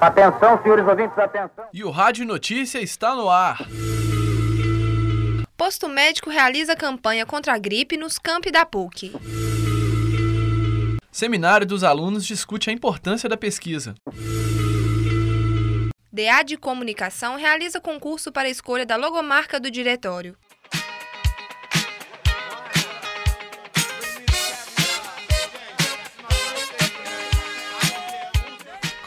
Atenção, senhores ouvintes, atenção. E o Rádio Notícia está no ar. Posto médico realiza campanha contra a gripe nos campi da PUC. Seminário dos alunos discute a importância da pesquisa. DA de Comunicação realiza concurso para a escolha da logomarca do diretório.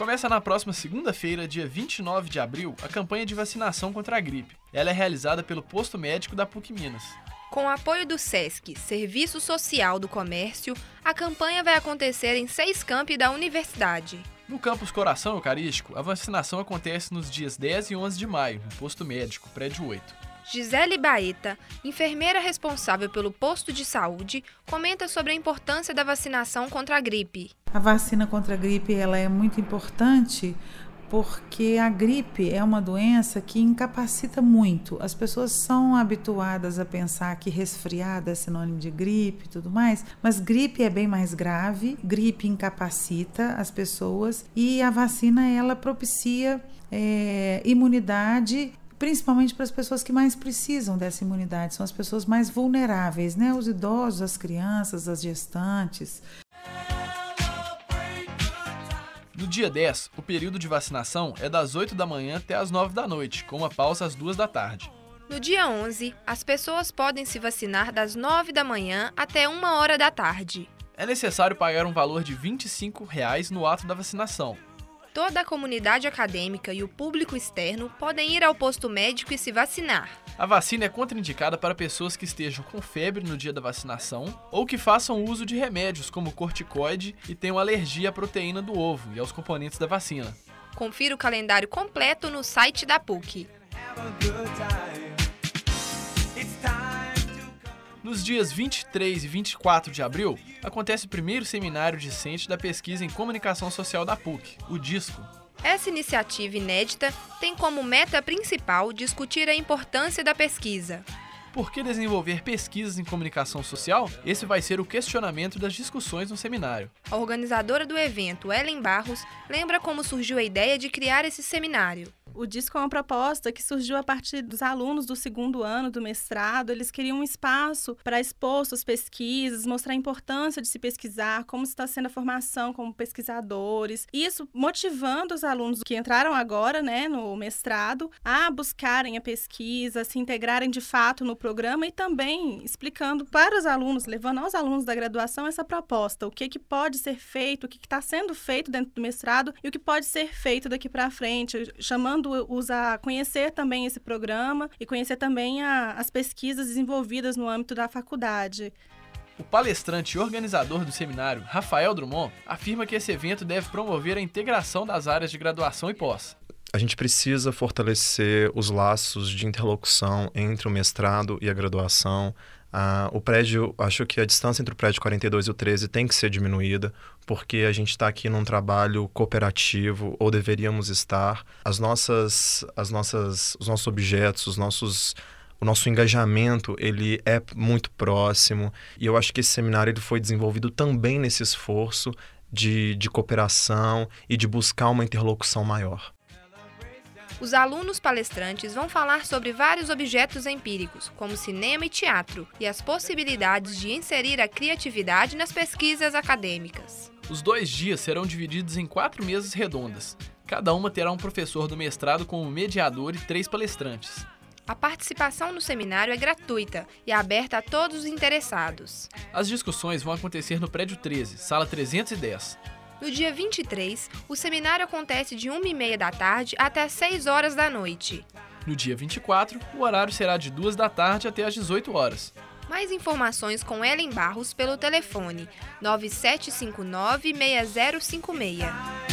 Começa na próxima segunda-feira, dia 29 de abril, a campanha de vacinação contra a gripe. Ela é realizada pelo posto médico da PUC Minas. Com o apoio do SESC, Serviço Social do Comércio, a campanha vai acontecer em seis campi da universidade. No campus Coração Eucarístico, a vacinação acontece nos dias 10 e 11 de maio, no posto médico, prédio 8. Gisele Baeta, enfermeira responsável pelo posto de saúde, comenta sobre a importância da vacinação contra a gripe. A vacina contra a gripe ela é muito importante porque a gripe é uma doença que incapacita muito. As pessoas são habituadas a pensar que resfriada é sinônimo de gripe e tudo mais, mas gripe é bem mais grave, gripe incapacita as pessoas e a vacina ela propicia é, imunidade principalmente para as pessoas que mais precisam dessa imunidade, são as pessoas mais vulneráveis, né? Os idosos, as crianças, as gestantes. No dia 10, o período de vacinação é das 8 da manhã até as 9 da noite, com uma pausa às 2 da tarde. No dia 11, as pessoas podem se vacinar das 9 da manhã até 1 hora da tarde. É necessário pagar um valor de 25 reais no ato da vacinação, Toda a comunidade acadêmica e o público externo podem ir ao posto médico e se vacinar. A vacina é contraindicada para pessoas que estejam com febre no dia da vacinação ou que façam uso de remédios como corticoide e tenham alergia à proteína do ovo e aos componentes da vacina. Confira o calendário completo no site da PUC. Nos dias 23 e 24 de abril, acontece o primeiro seminário discente da pesquisa em comunicação social da PUC, o DISCO. Essa iniciativa inédita tem como meta principal discutir a importância da pesquisa. Por que desenvolver pesquisas em comunicação social? Esse vai ser o questionamento das discussões no seminário. A organizadora do evento, Ellen Barros, lembra como surgiu a ideia de criar esse seminário. O disco é uma proposta que surgiu a partir dos alunos do segundo ano do mestrado. Eles queriam um espaço para expor suas pesquisas, mostrar a importância de se pesquisar, como está sendo a formação como pesquisadores. Isso motivando os alunos que entraram agora, né, no mestrado, a buscarem a pesquisa, se integrarem de fato no programa e também explicando para os alunos, levando aos alunos da graduação essa proposta, o que, que pode ser feito, o que está sendo feito dentro do mestrado e o que pode ser feito daqui para frente, chamando convidando-os a conhecer também esse programa e conhecer também a, as pesquisas desenvolvidas no âmbito da faculdade. O palestrante e organizador do seminário, Rafael Drummond, afirma que esse evento deve promover a integração das áreas de graduação e pós. A gente precisa fortalecer os laços de interlocução entre o mestrado e a graduação, ah, o prédio, acho que a distância entre o prédio 42 e o 13 tem que ser diminuída, porque a gente está aqui num trabalho cooperativo, ou deveríamos estar. As nossas, as nossas, os nossos objetos, os nossos o nosso engajamento ele é muito próximo e eu acho que esse seminário ele foi desenvolvido também nesse esforço de, de cooperação e de buscar uma interlocução maior. Os alunos palestrantes vão falar sobre vários objetos empíricos, como cinema e teatro, e as possibilidades de inserir a criatividade nas pesquisas acadêmicas. Os dois dias serão divididos em quatro mesas redondas. Cada uma terá um professor do mestrado como mediador e três palestrantes. A participação no seminário é gratuita e aberta a todos os interessados. As discussões vão acontecer no prédio 13, sala 310. No dia 23, o seminário acontece de 1h30 da tarde até 6 horas da noite. No dia 24, o horário será de 2 da tarde até às 18 horas. Mais informações com Ellen Barros pelo telefone 9759 6056.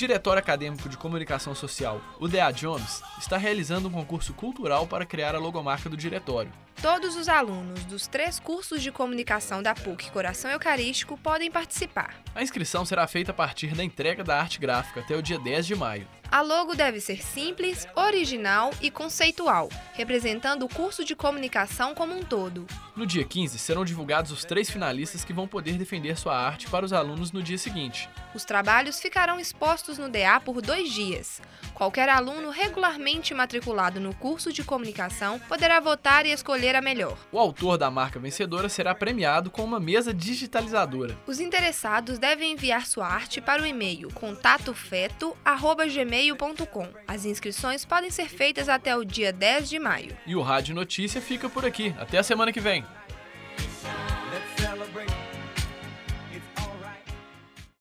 diretor acadêmico de comunicação social, o DA Jones, está realizando um concurso cultural para criar a logomarca do diretório. Todos os alunos dos três cursos de comunicação da PUC Coração Eucarístico podem participar. A inscrição será feita a partir da entrega da arte gráfica até o dia 10 de maio. A logo deve ser simples, original e conceitual, representando o curso de comunicação como um todo. No dia 15, serão divulgados os três finalistas que vão poder defender sua arte para os alunos no dia seguinte. Os trabalhos ficarão expostos no DA por dois dias. Qualquer aluno regularmente matriculado no curso de comunicação poderá votar e escolher a melhor. O autor da marca vencedora será premiado com uma mesa digitalizadora. Os interessados devem enviar sua arte para o e-mail contatofeto.gmail.com. As inscrições podem ser feitas até o dia 10 de maio. E o Rádio Notícia fica por aqui. Até a semana que vem.